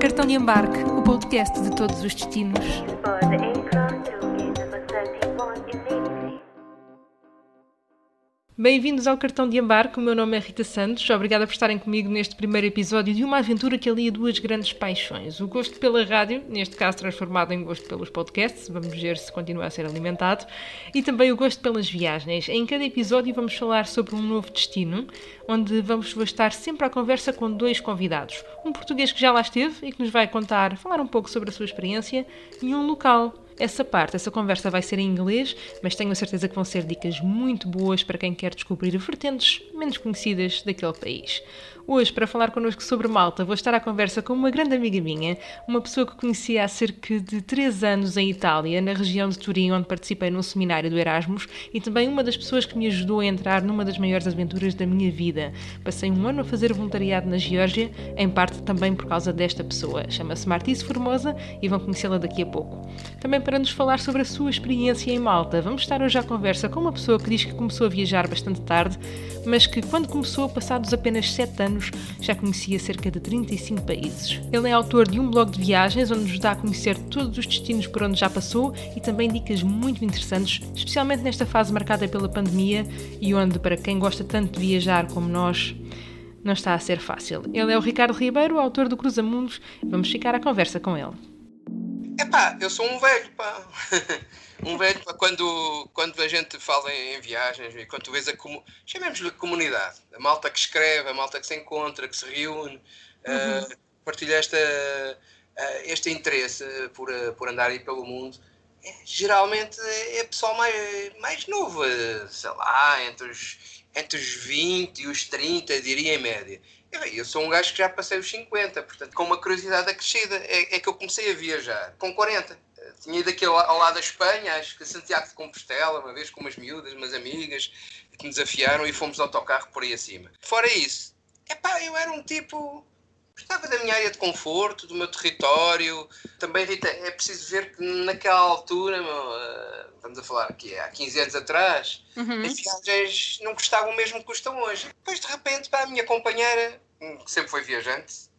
Cartão de embarque, o podcast de todos os destinos. Bem-vindos ao Cartão de Embarque, o meu nome é Rita Santos. Obrigada por estarem comigo neste primeiro episódio de uma aventura que alia duas grandes paixões. O gosto pela rádio, neste caso transformado em gosto pelos podcasts, vamos ver se continua a ser alimentado, e também o gosto pelas viagens. Em cada episódio vamos falar sobre um novo destino, onde vamos estar sempre à conversa com dois convidados. Um português que já lá esteve e que nos vai contar, falar um pouco sobre a sua experiência, e um local essa parte, essa conversa vai ser em inglês, mas tenho a certeza que vão ser dicas muito boas para quem quer descobrir vertentes menos conhecidas daquele país. Hoje, para falar connosco sobre Malta, vou estar à conversa com uma grande amiga minha, uma pessoa que conheci há cerca de 3 anos em Itália, na região de Turim, onde participei num seminário do Erasmus, e também uma das pessoas que me ajudou a entrar numa das maiores aventuras da minha vida. Passei um ano a fazer voluntariado na Geórgia, em parte também por causa desta pessoa. Chama-se Martise Formosa e vão conhecê-la daqui a pouco. Também para nos falar sobre a sua experiência em Malta, vamos estar hoje à conversa com uma pessoa que diz que começou a viajar bastante tarde, mas que quando começou, passados apenas 7 anos, já conhecia cerca de 35 países. Ele é autor de um blog de viagens onde nos dá a conhecer todos os destinos por onde já passou e também dicas muito interessantes, especialmente nesta fase marcada pela pandemia e onde, para quem gosta tanto de viajar como nós, não está a ser fácil. Ele é o Ricardo Ribeiro, autor do Cruzamundos. Vamos ficar à conversa com ele. Epá, eu sou um velho, pá. um velho, pá, quando, quando a gente fala em, viagens e quando tu vês a comunidade, chamemos-lhe comunidade, a malta que escreve, a malta que se encontra, que se reúne, uh, partilha esta, uh, este interesse por, uh, por andar aí pelo mundo, é, geralmente é pessoal mais, mais novo, sei lá, entre os, entre os 20 e os 30, diria em média. Eu, eu sou um gajo que já passei os 50, portanto, com uma curiosidade acrescida, é, é que eu comecei a viajar com 40. Eh, Tinha ido aqui ao, ao lado da Espanha, acho que Santiago de Compostela, uma vez com umas miúdas, umas amigas, que me desafiaram e fomos de autocarro por aí acima. Fora isso, epá, eu era um tipo. Gostava da minha área de conforto, do meu território. Também, Rita, é preciso ver que naquela altura, meu, eh, estamos a falar aqui há 15 anos atrás, as viagens não custavam o mesmo que custam hoje. Depois, de repente, para a minha companheira, hum, que sempre foi viajante,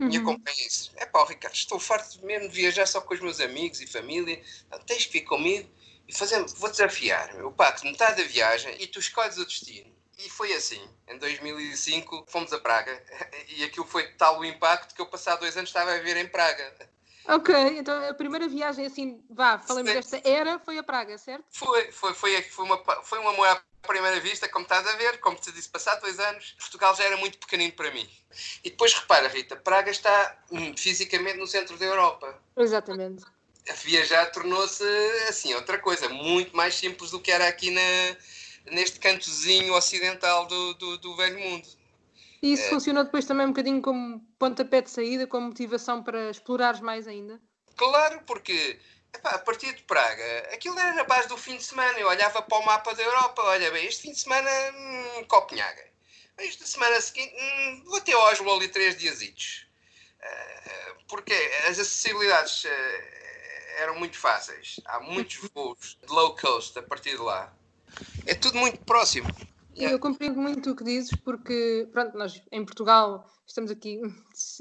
minha companheira disse: É pá, Ricardo, estou farto mesmo de viajar só com os meus amigos e família, Não, tens que vir comigo e fazer, vou desafiar. Eu pago metade da viagem e tu escolhes o destino. E foi assim. Em 2005 fomos a Praga e aquilo foi tal o impacto que eu, passado dois anos, estava a viver em Praga. Ok, então a primeira viagem, assim, vá, falamos desta era, foi a Praga, certo? Foi, foi, foi, foi, uma, foi um amor à primeira vista, como estás a ver, como te disse, passado dois anos, Portugal já era muito pequenino para mim. E depois repara, Rita, Praga está hum, fisicamente no centro da Europa. Exatamente. A viajar tornou-se assim outra coisa, muito mais simples do que era aqui na, neste cantozinho ocidental do, do, do velho mundo. E isso funcionou depois também um bocadinho como pontapé de saída, como motivação para explorares mais ainda? Claro, porque epá, a partir de Praga, aquilo era na base do fim de semana. Eu olhava para o mapa da Europa, olha bem, este fim de semana, hum, Copenhaga. Esta semana seguinte, hum, vou ter Oslo ali três diazitos. Uh, porque as acessibilidades uh, eram muito fáceis. Há muitos voos de low cost a partir de lá. É tudo muito próximo. Eu compreendo muito o que dizes, porque, pronto, nós em Portugal estamos aqui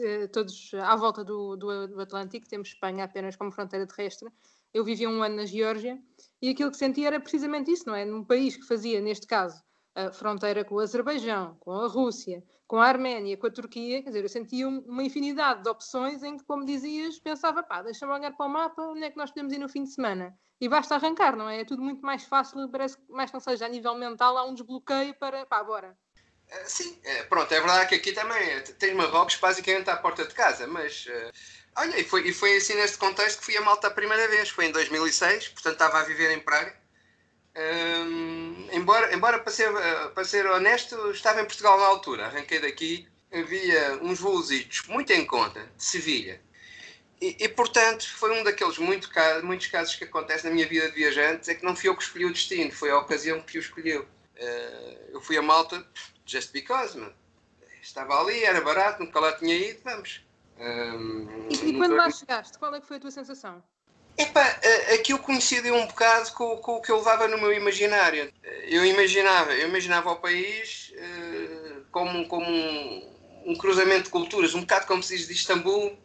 eh, todos à volta do, do, do Atlântico, temos Espanha apenas como fronteira terrestre. Eu vivi um ano na Geórgia e aquilo que sentia era precisamente isso, não é? Num país que fazia, neste caso, a fronteira com o Azerbaijão, com a Rússia, com a Arménia, com a Turquia, quer dizer, eu sentia um- uma infinidade de opções em que, como dizias, pensava, pá, deixa-me olhar para o mapa, onde é que nós podemos ir no fim de semana? E basta arrancar, não é? É tudo muito mais fácil, parece que, mais não seja a nível mental, há um desbloqueio para, pá, bora. Eh, Sim, eh, pronto, é verdade que aqui também eh, tens Marrocos basicamente à porta de casa, mas olha, e foi, e foi assim neste contexto que fui a Malta a primeira vez, foi em 2006, portanto estava a viver em Praga. Hum, embora, embora para, ser, para ser honesto, estava em Portugal na altura, arranquei daqui, havia uns voositos muito em conta, de Sevilha. E, e, portanto, foi um daqueles muito muitos casos que acontece na minha vida de viajante, é que não fui eu que escolhi o destino, foi a ocasião que o escolheu. Eh, eu fui a Malta just because, man. Estava ali, era barato, nunca lá tinha ido, vamos. Hum, E, e quando lá chegaste, qual é que foi a tua sensação? Epá, aquilo coincidiu um bocado com, com, o que eu levava no meu imaginário. Eu imaginava, eu imaginava o país uh, como, como um, um, cruzamento de culturas, um bocado como se diz de Istambul,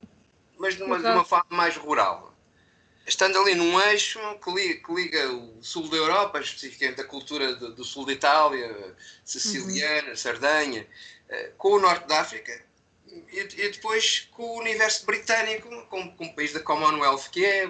mas de uma, de uma forma mais rural. Estando ali num eixo que liga, que liga o sul da Europa, especificamente a cultura do, do sul da Itália, siciliana, uhum. Sardanha, uh, com o norte da África, e, e, depois com o universo britânico, com, com o país da Commonwealth que é,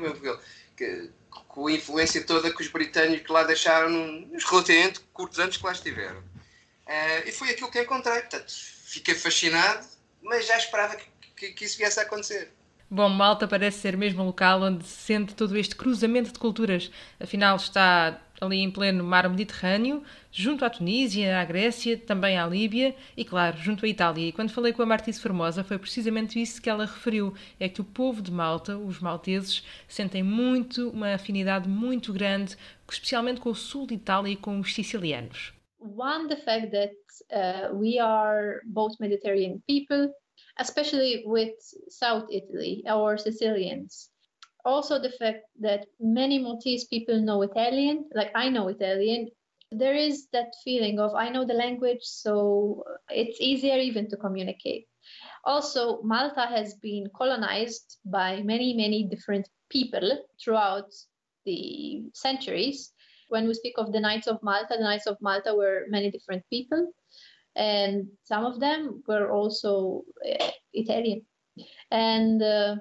que, com a influência toda que os britânicos lá deixaram nos relativamente curtos anos que lá estiveram. Uh, e foi aquilo que encontrei. Portanto, fiquei fascinado, mas já esperava que, que, que isso viesse a acontecer. Bom, Malta parece ser mesmo um local onde se sente todo este cruzamento de culturas. Afinal, está ali em pleno mar Mediterrâneo, junto à Tunísia, à Grécia, também à Líbia e, claro, junto à Itália. E quando falei com a Martise Formosa, foi precisamente isso que ela referiu: é que o povo de Malta, os malteses, sentem muito, uma afinidade muito grande, especialmente com o sul de Itália e com os sicilianos. One, the fact that uh, we are both Mediterranean people, especially with South Italy, our Sicilians. also the fact that many Maltese people know Italian, like I know Italian. There is that feeling of I know the language, so it's easier even to communicate. Also, Malta has been colonized by many, many different people throughout the centuries. When we speak of the Knights of Malta, the Knights of Malta were many different people, and some of them were also uh, Italian. And uh,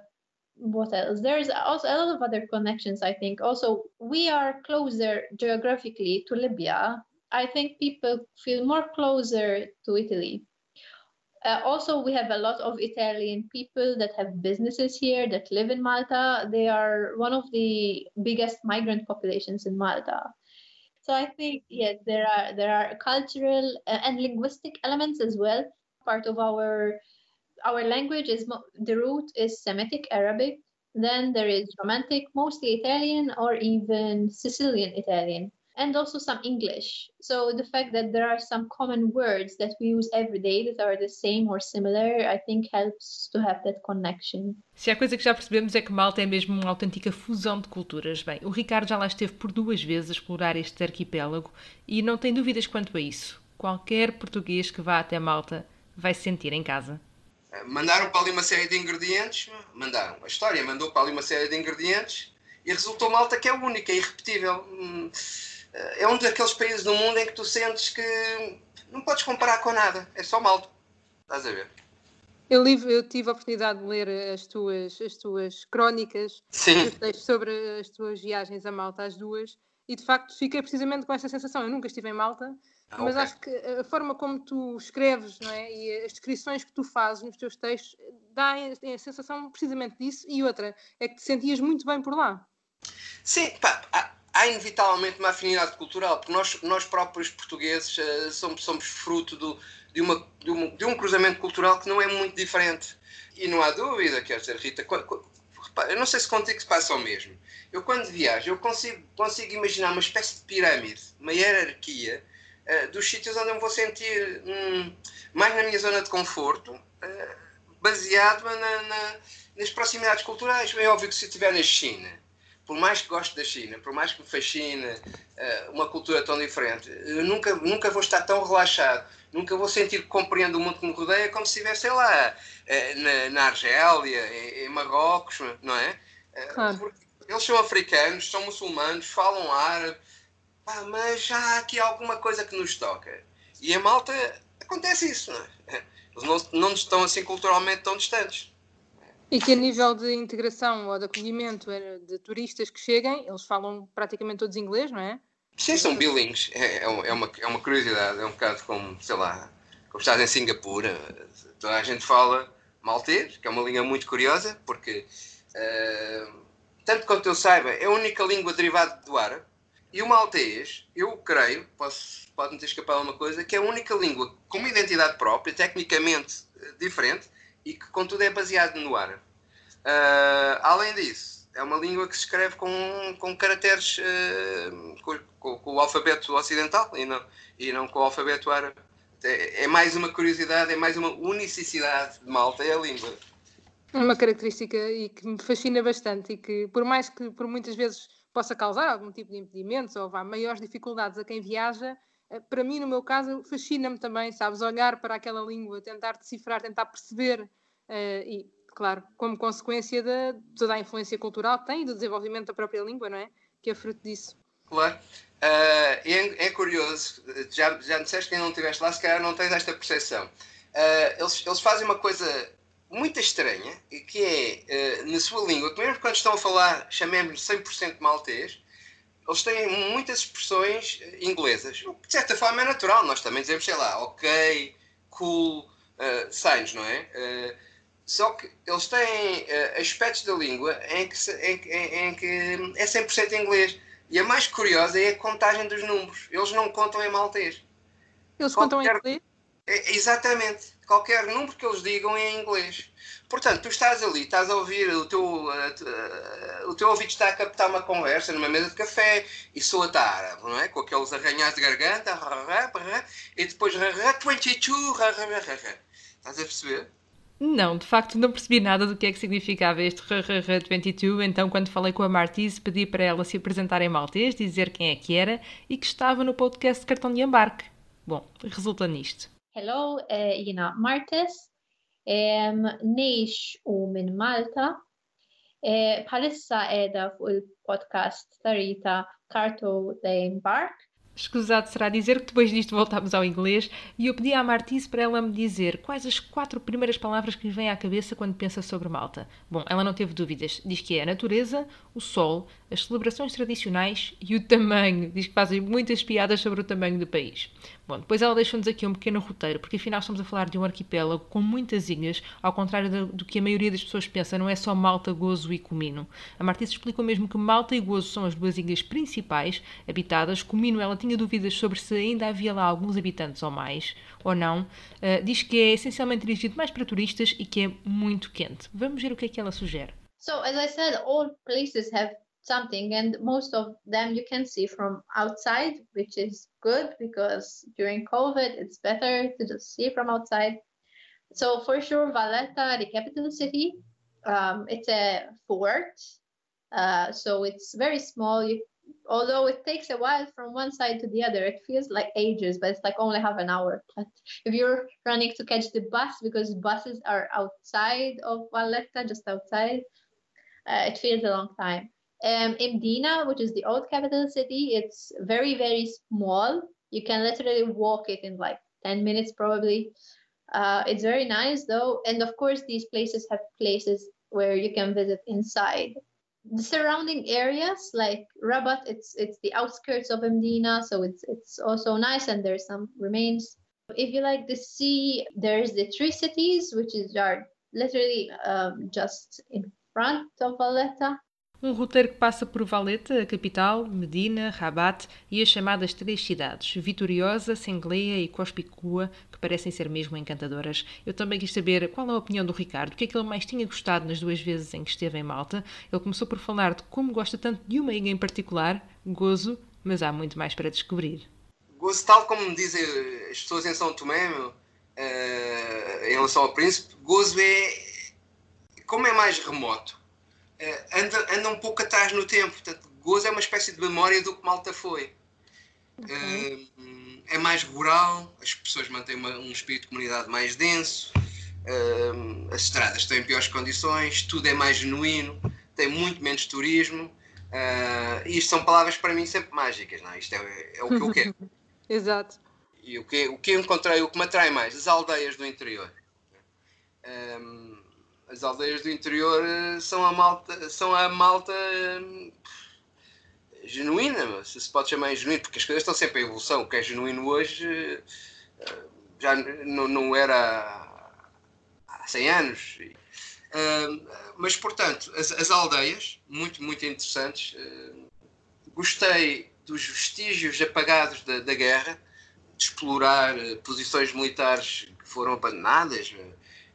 what else? There's also a lot of other connections, I think. Also, we are closer geographically to Libya. I think people feel more closer to Italy. Uh, also, we have a lot of Italian people that have businesses here that live in Malta. They are one of the biggest migrant populations in Malta. So I think yes, there are there are cultural uh, and linguistic elements as well. Part of our our language is the root is Semitic Arabic. Then there is Romantic, mostly Italian or even Sicilian Italian, and also some English. So the fact that there are some common words that we use every day that are the same or similar, I think helps to have that connection. Se há coisa que já percebemos é que Malta é mesmo uma autêntica fusão de culturas. Bem, o Ricardo já lá esteve por duas vezes a explorar este arquipélago e não tem dúvidas quanto a isso. Qualquer português que vá até Malta vai se sentir em casa. Mandaram para ali uma série de ingredientes, mandaram. A história mandou para ali uma série de ingredientes e resultou malta que é única, é irrepetível. Hum, é um daqueles países do mundo em que tu sentes que não podes comparar com nada, é só malta. Estás a ver? Eu, li, eu tive a oportunidade de ler as tuas, as tuas crónicas sobre as tuas viagens a Malta, as duas, e de facto fiquei precisamente com essa sensação. Eu nunca estive em Malta, ah, mas okay. acho que a forma como tu escreves não é? e as descrições que tu fazes nos teus textos dá a sensação precisamente disso. E outra, é que te sentias muito bem por lá. Sim, pá, há, inevitavelmente uma afinidade cultural, porque nós, nós próprios portugueses uh, somos, somos fruto do, de, uma, de, um, de um cruzamento cultural que não é muito diferente. E não há dúvida, quer dizer, Rita, eu não sei se contigo se passa o mesmo. Eu, quando viajo, eu consigo, consigo imaginar uma espécie de pirâmide, uma hierarquia uh, dos sítios onde eu me vou sentir hum, mais na minha zona de conforto, uh, baseado na, na, nas proximidades culturais. É óbvio que se estiver na China, por mais que goste da China, por mais que me fascine uh, uma cultura tão diferente, eu nunca, nunca vou estar tão relaxado, nunca vou sentir que compreendo o mundo que me rodeia como se estivesse, lá, na, na Argélia, em, em, Marrocos, não é? Claro. Eles são africanos, são muçulmanos, falam árabe, ah, mas já há aqui alguma coisa que nos toca. E em Malta acontece isso, não é? Eles não, não estão assim culturalmente tão distantes. E que a nível de integração ou de acolhimento de turistas que cheguem, eles falam praticamente todos inglês, não é? Sim, são billings. É, é, é, uma, é uma curiosidade. É um bocado como, sei lá, como estás em Singapura. Toda a gente fala maltês, que é uma língua muito curiosa, porque, uh, tanto quanto eu saiba, é a única língua derivada do árabe. E o maltês, eu creio, pode-me ter escapado uma coisa, que é a única língua com uma identidade própria, tecnicamente eh, diferente, e que, contudo, é baseado no árabe. Uh, além disso, é uma língua que se escreve com, com caracteres uh, com, com, com, o alfabeto ocidental e não, e não com o alfabeto árabe. É, é mais uma curiosidade, é mais uma unicidade de Malta, é a língua. Uma característica e que me fascina bastante e que, por mais que por muitas vezes possa causar algum tipo de impedimentos ou vá maiores dificuldades a quem viaja, para mim, no meu caso, fascina-me também, sabes, olhar para aquela língua, tentar decifrar, tentar perceber uh, e, claro, como consequência de toda a influência cultural que tem e do desenvolvimento da própria língua, não é? Que é fruto disso. Claro. Uh, é, é, curioso, já, já disseste que ainda não estiveste lá, se calhar não tens esta percepção. Uh, eles, eles fazem uma coisa muito estranha, que é, na sua língua, que mesmo quando estão a falar, chamemos-lhe 100% maltês, eles têm muitas expressões inglesas, o que de certa forma é natural, nós também dizemos, sei lá, ok, cool, uh, signs, não é? Uh, só que eles têm uh, aspectos da língua em que, em, em, em que é 100% inglês. E a mais curiosa é a contagem dos números. Eles não contam em maltês. Eles Qualquer... contam em inglês? É, exatamente. Qualquer número que eles digam é em inglês. Portanto, tu estás ali, estás a ouvir, o teu, uh, uh, o teu ouvido está a captar uma conversa numa mesa de café e soa-te árabe, não é? Com aqueles arranhados de garganta, e depois 22, estás a perceber? Não, de facto não percebi nada do que é que significava este RRR22, então quando falei com a Martise pedi para ela se apresentar em maltês, dizer quem é que era e que estava no podcast Cartão de Embarque. Bom, resulta nisto. Hello, uh, Ina Martes. Neix u minn Malta. Palissa edha fuq il-podcast tarita Carto de Embark Escusado será dizer que depois disto voltámos ao inglês e eu pedi à Martise para ela me dizer quais as quatro primeiras palavras que lhe vêm à cabeça quando pensa sobre Malta. Bom, ela não teve dúvidas. Diz que é a natureza, o sol, as celebrações tradicionais e o tamanho. Diz que fazem muitas piadas sobre o tamanho do país. Bom, depois ela deixou-nos aqui um pequeno roteiro, porque afinal estamos a falar de um arquipélago com muitas ilhas, ao contrário do, do que a maioria das pessoas pensa, não é só Malta, Gozo e Comino. A Martins explicou mesmo que Malta e Gozo são as duas ilhas principais habitadas. Comino, ela tinha dúvidas sobre se ainda havia lá alguns habitantes ou mais, ou não. Uh, diz que é essencialmente dirigido mais para turistas e que é muito quente. Vamos ver o que é que ela sugere. So, as I said, all places have something and most of them you can see from outside which is good because during covid it's better to just see from outside. So for sure valletta the capital city um, it's a fort uh, so it's very small. You, although it takes a while from one side to the other it feels like ages but it's like only half an hour. But if you're running to catch the bus because buses are outside of valletta just outside uh, it feels a long time um, Mdina, which is the old capital city, it's very, very small. You can literally walk it in like 10 minutes, probably. Uh, it's very nice, though. And of course, these places have places where you can visit inside. The surrounding areas, like Rabat, it's it's the outskirts of Mdina, so it's it's also nice, and there's some remains. If you like the sea, there's the three cities, which is are literally um, just in front of Valletta. Um roteiro que passa por Valeta, a capital, Medina, Rabat e as chamadas três cidades, Vitoriosa, Sengleia e Cospicua, que parecem ser mesmo encantadoras. Eu também quis saber qual a opinião do Ricardo, o que é que ele mais tinha gostado nas duas vezes em que esteve em Malta. Ele começou por falar de como gosta tanto de uma ilha em particular, Gozo, mas há muito mais para descobrir. Gozo, tal como dizem as pessoas em São Tomé, meu, uh, em relação ao Príncipe, Gozo é. Como é mais remoto, anda, anda um pouco atrás no tempo. Portanto, Gozo é uma espécie de memória do que Malta foi. Okay. Uh, é mais rural, as pessoas mantêm uma, um espírito de comunidade mais denso, uh, as estradas estão em piores condições, tudo é mais genuíno, tem muito menos turismo. E isto são palavras para mim sempre mágicas, não é? Isto é, é o que eu quero. Exato. E o que, o que encontrei, o que me atrai mais, as aldeias do interior. Um, as aldeias do interior eh, são a malta, são a malta hum, genuína, se se pode chamar genuíno, porque as coisas estão sempre em evolução. O que é genuíno hoje eh, já não, não era há 100 anos. Mas, portanto, as, as, aldeias, muito, muito interessantes. Gostei dos vestígios apagados da, da guerra, de explorar eh, posições militares que foram abandonadas,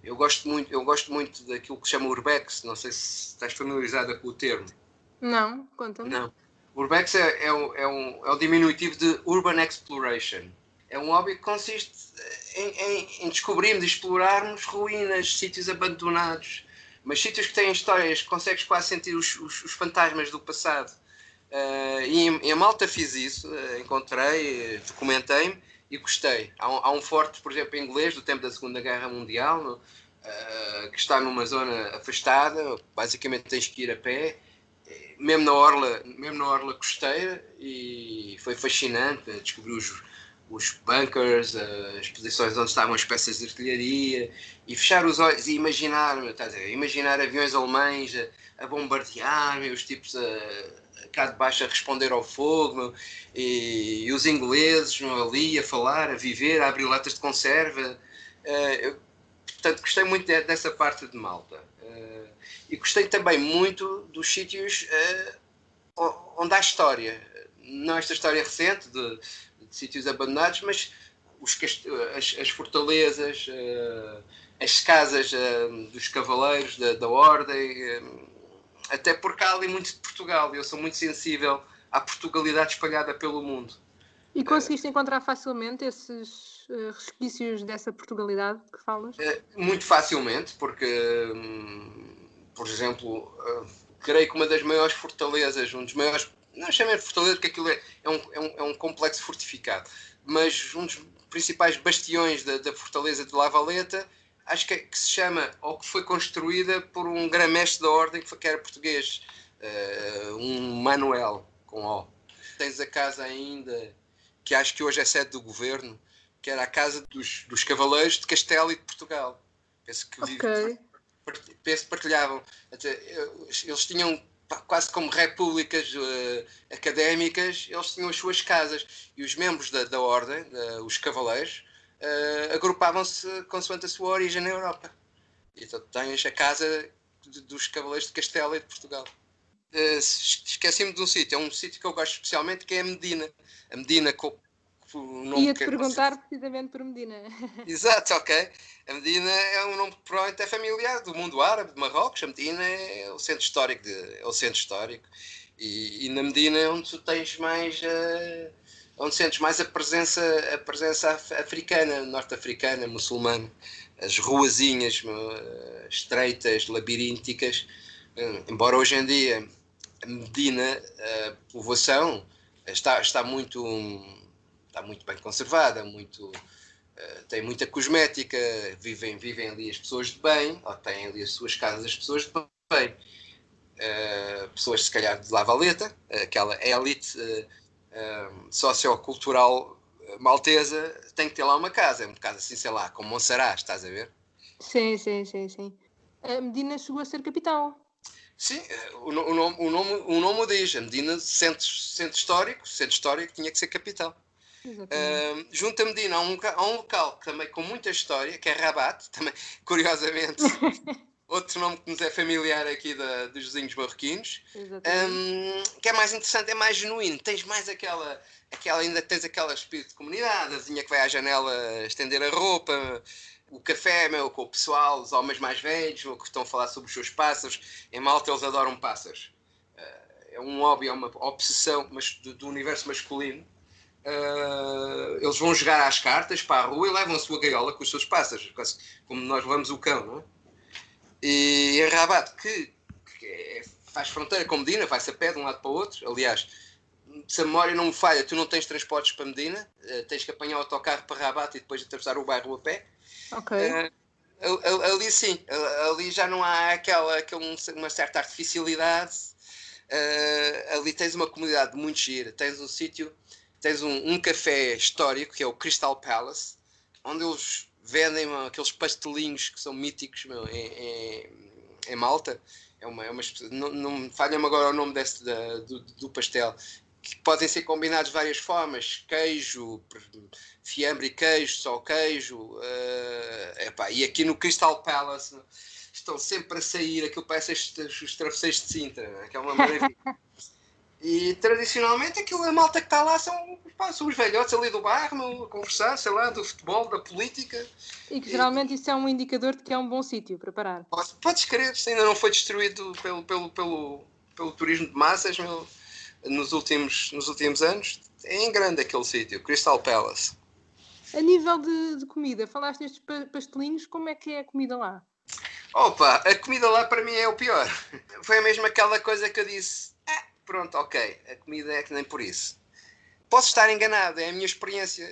eu gosto muito, eu gosto muito daquilo que se chama urbex, não sei se estás familiarizada com o termo. Não, conta-me. Não. Urbex é, é, um, é, um, é o diminutivo de Urban Exploration. É um hobby que consiste em, em, em descobrirmos, explorarmos ruínas, sítios abandonados, mas sítios que têm histórias, consegues quase sentir os, os, os fantasmas do passado. Uh, e em, em Malta fiz isso, uh, encontrei, documentei-me e gostei. Há um, há um, forte, por exemplo, inglês do tempo da Segunda Guerra Mundial, no, uh, que está numa zona afastada, basicamente tens que ir a pé, mesmo na orla, mesmo na orla costeira, e foi fascinante descobrir os, os bunkers, as posições onde estavam as peças de artilharia, e fechar os olhos e imaginar, estás a imaginar aviões alemães a, a bombardear, os tipos a, cá de baixo a responder ao fogo, e, e os ingleses ali a falar, a viver, a abrir latas de conserva. Uh, eu, portanto, gostei muito de, dessa parte de Malta. Uh, e gostei também muito dos sítios uh, onde há história. Não esta história recente de, de sítios abandonados, mas os, as, as, fortalezas, as casas dos cavaleiros da, da ordem até porque há ali muito de Portugal e eu sou muito sensível à Portugalidade espalhada pelo mundo. E conseguiste uh, encontrar facilmente esses uh, resquícios dessa Portugalidade que falas? Uh, muito facilmente, porque, um, por exemplo, creio que uma das maiores fortalezas, um dos maiores, não chamem fortaleza porque aquilo é, é, um, é, um, é um complexo fortificado, mas um dos principais bastiões da, da fortaleza de Lavaleta acho que, é, que, se chama, ou que foi construída por um grão-mestre da ordem que, foi, que era português, uh, um Manuel, com O. Tens a casa ainda, que acho que hoje é sede do governo, que era a casa dos, dos Cavaleiros de Castelo e de Portugal. Penso que okay. penso partilhavam. Eles tinham quase como repúblicas uh, académicas, eles tinham as suas casas e os membros da, da ordem, da, os cavaleiros, uh, agrupavam-se consoante a sua origem na Europa. Então tens a casa dos Cavaleiros de Castela e de Portugal. Uh, Esqueci-me de um sítio, é um sítio que eu gosto especialmente, que é a Medina. A Medina com o nome Ia-te perguntar precisamente por Medina. Exato, ok. A Medina é um nome que provavelmente é familiar do mundo árabe, de Marrocos. A Medina é o centro histórico. De, é o centro histórico. E, e, na Medina é onde tu tens mais uh, onde sentes mais a presença, a presença africana, norte-africana, muçulmana. As ruazinhas estreitas, labirínticas. Eh, embora hoje em dia Medina, a povoação, está, está, muito, está muito bem conservada, muito, eh, tem muita cosmética, vivem, vivem ali as pessoas de bem, ou têm ali as suas casas as pessoas de bem. Pessoas se calhar de Lavaleta, aquela élite uh, sociocultural maltesa tem que ter lá uma casa, é uma casa assim, sei lá, como Monsaraz, estás a ver? Sim, sim, sim, sim. A Medina chegou a ser capital. Sim, o, o, nome, o, nome, o nome o diz, a Medina, centro, centro histórico, centro histórico tinha que ser capital. Uh, junto a Medina há um, há um local também com muita história, que é Rabat, também, curiosamente, outro nome que nos é familiar aqui da, dos vizinhos marroquinos, um, que é mais interessante, é mais genuíno, tens mais aquela, aquela ainda tens aquela espírito de comunidade, a vizinha que vai à janela estender a roupa, o café meu, com o pessoal, os homens mais velhos, que estão a falar sobre os seus pássaros, em Malta eles adoram pássaros. Uh, é um hobby, é uma obsessão mas do, do universo masculino. Uh, eles vão jogar às cartas para a rua e levam a sua gaiola com os seus pássaros, como nós levamos o cão, não é? E em Rabat, que, que é, faz fronteira com Medina, vai-se a pé de um lado para o outro. Aliás, se a memória não me falha, tu não tens transportes para Medina, uh, tens que apanhar o autocarro para Rabat e depois atravessar o bairro a pé. Ok. Uh, ali sim, ali já não há aquela, aquela uma certa artificialidade. Uh, ali tens uma comunidade muito gira, tens um sítio, tens um, um, café histórico que é o Crystal Palace, onde eles vendem aqueles pastelinhos que são míticos meu, em, em, Malta. É uma, é uma não, não falha-me agora o nome desse, da, do, do pastel, que podem ser combinados de várias formas: queijo, fiambre e queijo, só queijo. Uh, epá, e aqui no Crystal Palace estão sempre a sair aquilo parece os travesseiros de Sintra, é? que é uma maravilha. E tradicionalmente aquilo, a malta que está lá são, pá, são os velhotes ali do bairro, a conversar, sei lá, do futebol, da política. E que geralmente e, isso é um indicador de que é um bom sítio para parar. Podes, podes crer, se ainda não foi destruído pelo, pelo, pelo, pelo turismo de massas meu, nos, últimos, nos últimos anos. É em grande aquele sítio, Crystal Palace. A nível de, de comida, falaste nestes pastelinhos, como é que é a comida lá? Opa, a comida lá para mim é o pior. Foi mesmo aquela coisa que eu disse: pronto, ok, a comida é que nem por isso. Posso estar enganado, é a minha experiência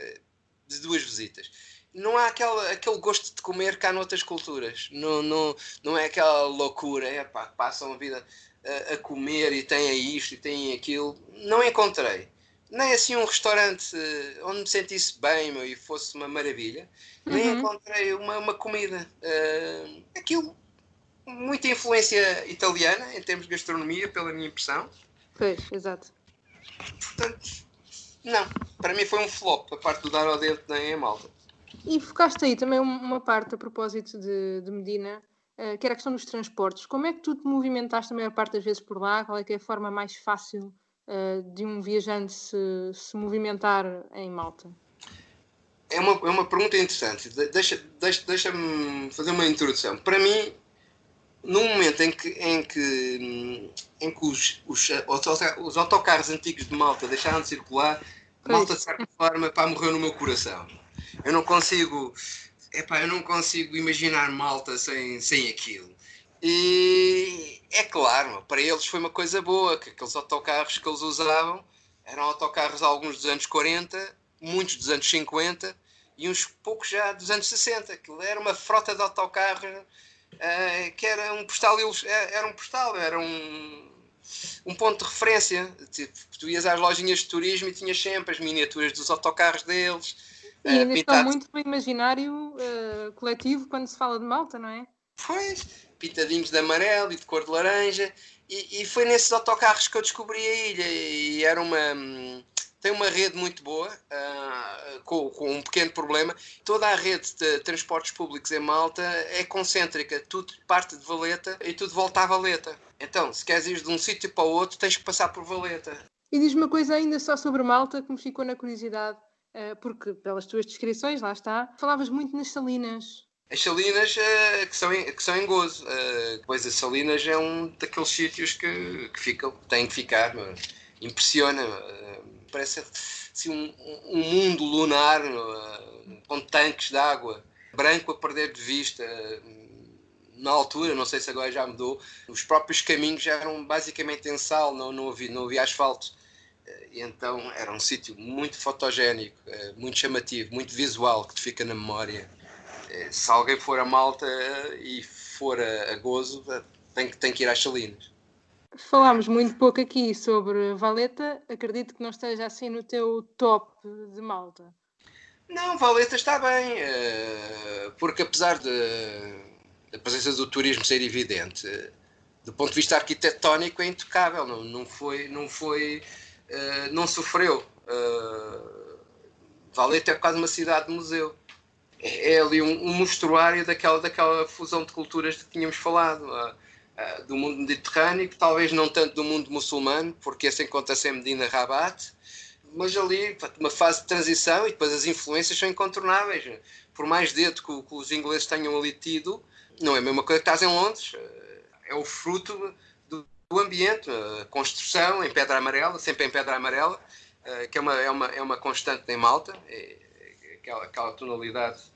de duas visitas. Não há aquele, aquele gosto de comer cá noutras culturas. Não, não, não é aquela loucura, é pá, passam a vida a, a comer e têm isto e têm aquilo. Não encontrei nem assim um restaurante eh, onde me sentisse bem meu, e fosse uma maravilha, nem Uhum. encontrei uma, uma comida. Uh, aquilo, muita influência italiana em termos de gastronomia, pela minha impressão. Pois, exato. Portanto, não. Para mim foi um flop a parte do dar ao dedo nem a malta. E focaste aí também um- uma parte a propósito de, de Medina, eh, que era a questão dos transportes. Como é que tu te movimentaste a maior parte das vezes por lá? Qual é que é a forma mais fácil eh, de um viajante se, se movimentar em Malta? É uma, é uma pergunta interessante. De- Deixa, deixa, deixa-me fazer uma introdução. Para mim, no momento em que, em que, hum, em que os, os, os autocarros antigos de Malta deixaram de circular. Malta, de certa forma, pá, morreu no meu coração. Eu não consigo, epá, eu não consigo imaginar Malta sem, sem aquilo. E é claro, para eles foi uma coisa boa, que aqueles autocarros que eles usavam eram autocarros alguns dos anos 40, muitos dos anos 50 e uns poucos já dos anos 60. Aquilo era uma frota de autocarros eh, que era um postal, eh, era um postal, era um, um ponto de referência. Tipo, tu ias às lojinhas de turismo e tinhas sempre as miniaturas dos autocarros deles. E ainda pintados- muito no imaginário eh, coletivo quando se fala de Malta, não é? Pois, pintadinhos de amarelo e de cor de laranja. E, e foi nesses autocarros que eu descobri a ilha. E era uma. Tem uma rede muito boa, ah, com, com um pequeno problema. Toda a rede de transportes públicos em Malta é concêntrica. Tudo parte de Valeta e tudo volta a Valeta. Então, se queres ir de um sítio para o outro, tens que passar por Valeta. E diz-me uma coisa ainda só sobre Malta que me ficou na curiosidade, eh, porque pelas tuas descrições, lá está, falavas muito nas salinas. As Salinas eh, que, são em, que são em gozo. Eh, pois as Salinas é um daqueles sítios que, que ficam, têm que ficar. Impressiona. Parece assim, um, um mundo lunar eh, com tanques de água, branco a perder de vista. eh, Na altura, não sei se agora já mudou, os próprios caminhos já eram basicamente em sal, não, não, havia, não havia asfalto. Eh, E então era um sítio muito fotogénico, muito chamativo, muito visual, que te fica na memória se alguém for a Malta e for a, a gozo, tem que, tem que ir às Salinas. Falámos muito pouco aqui sobre Valeta, acredito que não esteja assim no teu top de Malta. Não, Valeta está bem, eh, porque apesar de, da presença do turismo ser evidente, do ponto de vista arquitetónico é intocável, não, não foi, não foi, eh, não sofreu. Eh, Valeta é quase uma cidade de museu. É, é ali um, um mostruário daquela, daquela fusão de culturas de que tínhamos falado. Ah, do mundo mediterrâneo, talvez não tanto do mundo muçulmano, porque esse encontra-se em Medina Rabat, mas ali uma fase de transição e depois as influências são incontornáveis. Por mais dedo que, que os ingleses tenham ali tido, não é a mesma coisa que estás em Londres. eh, É o fruto do, do ambiente, a construção em pedra amarela, sempre em pedra amarela, eh, que é uma, é uma, é uma constante em Malta, é- aquela, aquela tonalidade, eh,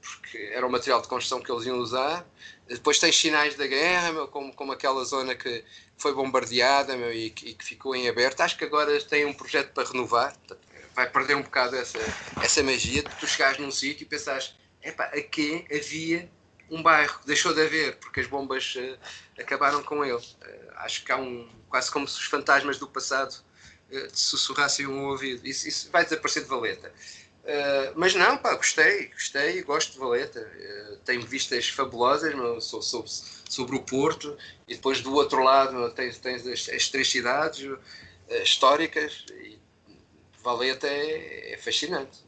porque era o material de construção que eles iam usar. Depois tens sinais da guerra, meu, como, como aquela zona que foi bombardeada meu, e, que, e que ficou em aberto. Acho que agora tem um projeto para renovar. Vai perder um bocado essa, essa magia de tu chegares num sítio e pensares: epá, aqui havia um bairro, deixou de haver, porque as bombas eh, acabaram com ele. Eh, acho que há um. quase como se os fantasmas do passado eh, te sussurrassem um ouvido. Isso, isso vai desaparecer de valeta. Uh, mas não, pá, gostei, gostei, gosto de Valeta. Uh, tenho vistas fabulosas meu, so- so- sobre o Porto e depois do outro lado tens, tens as, as três cidades uh, históricas e Valeta é, é fascinante.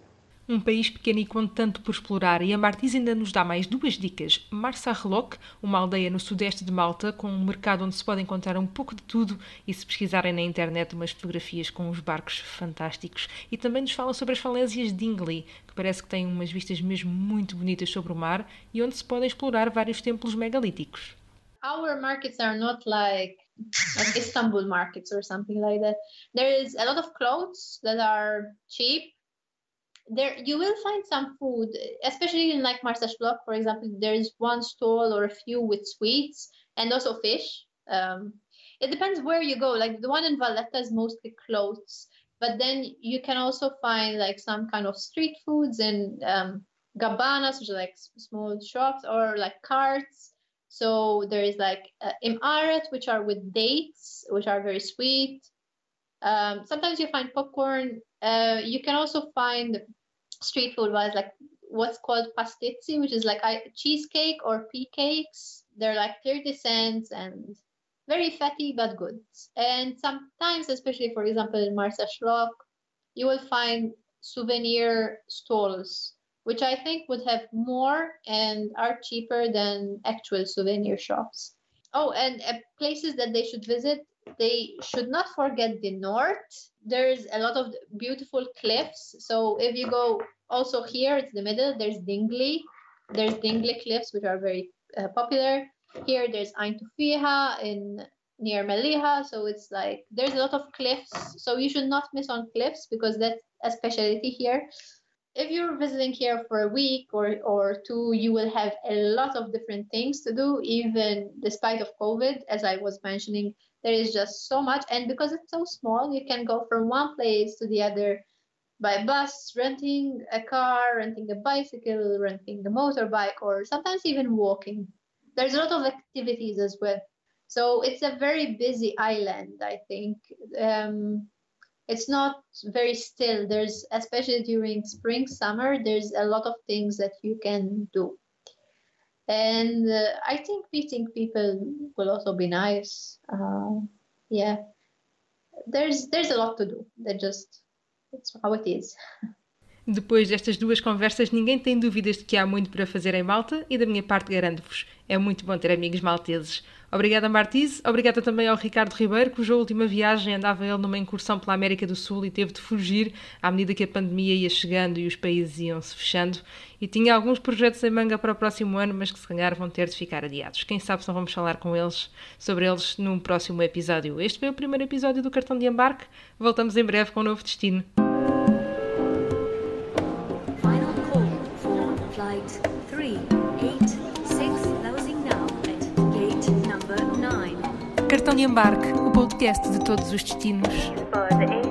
Um país pequeno e com tanto por explorar, e a Martins ainda nos dá mais duas dicas. Marsarloc, uma aldeia no sudeste de Malta, com um mercado onde se pode encontrar um pouco de tudo, e se pesquisarem na internet umas fotografias com uns barcos fantásticos. E também nos fala sobre as falésias de Dingley, que parece que têm umas vistas mesmo muito bonitas sobre o mar, e onde se podem explorar vários templos megalíticos. Our markets are not like like Istanbul markets or something like that. There is a lot of clothes that are cheap. There you will find some food, especially in like Marsaschlock, for example. There is one stall or a few with sweets and also fish. Um, it depends where you go. Like the one in Valletta is mostly clothes, but then you can also find like some kind of street foods and um, gabanas, which are like small shops, or like carts. So there is like uh, imaret, which are with dates, which are very sweet. Um, sometimes you find popcorn. Uh, you can also find street food wise, like what's called pastizzi, which is like cheesecake or pea cakes. They're like 30 cents and very fatty but good. And sometimes, especially for example in Marsa Schlock, you will find souvenir stalls, which I think would have more and are cheaper than actual souvenir shops. Oh, and uh, places that they should visit, they should not forget the north. There's a lot of beautiful cliffs. So if you go also here, it's the middle, there's Dingley. There's Dingley cliffs, which are very uh, popular. Here there's Ain Tufiha in near Meliha, so it's like there's a lot of cliffs. So you should not miss on cliffs because that's a specialty here. If you're visiting here for a week or, or two, you will have a lot of different things to do, even despite of COVID. As I was mentioning, there is just so much. And because it's so small, you can go from one place to the other by bus, renting a car, renting a bicycle, renting a motorbike, or sometimes even walking there's a lot of activities as well. So it's a very busy island, I think. Um, it's not very still. There's, especially during spring, summer, there's a lot of things that you can do. And uh, I think meeting people will also be nice. Uh, yeah, there's there's a lot to do. That just it's how it is. Depois destas duas conversas, ninguém tem dúvidas de que há muito para fazer em Malta e, da minha parte, garanto-vos, é muito bom ter amigos malteses. Obrigada, Martise. Obrigada também ao Ricardo Ribeiro, cuja última viagem andava ele numa incursão pela América do Sul e teve de fugir à medida que a pandemia ia chegando e os países iam se fechando. E tinha alguns projetos em manga para o próximo ano, mas que se calhar vão ter de ficar adiados. Quem sabe se não vamos falar com eles, sobre eles, num próximo episódio. Este foi o primeiro episódio do Cartão de Embarque. Voltamos em breve com um novo destino. Cartão de embarque, o podcast de todos os destinos. For the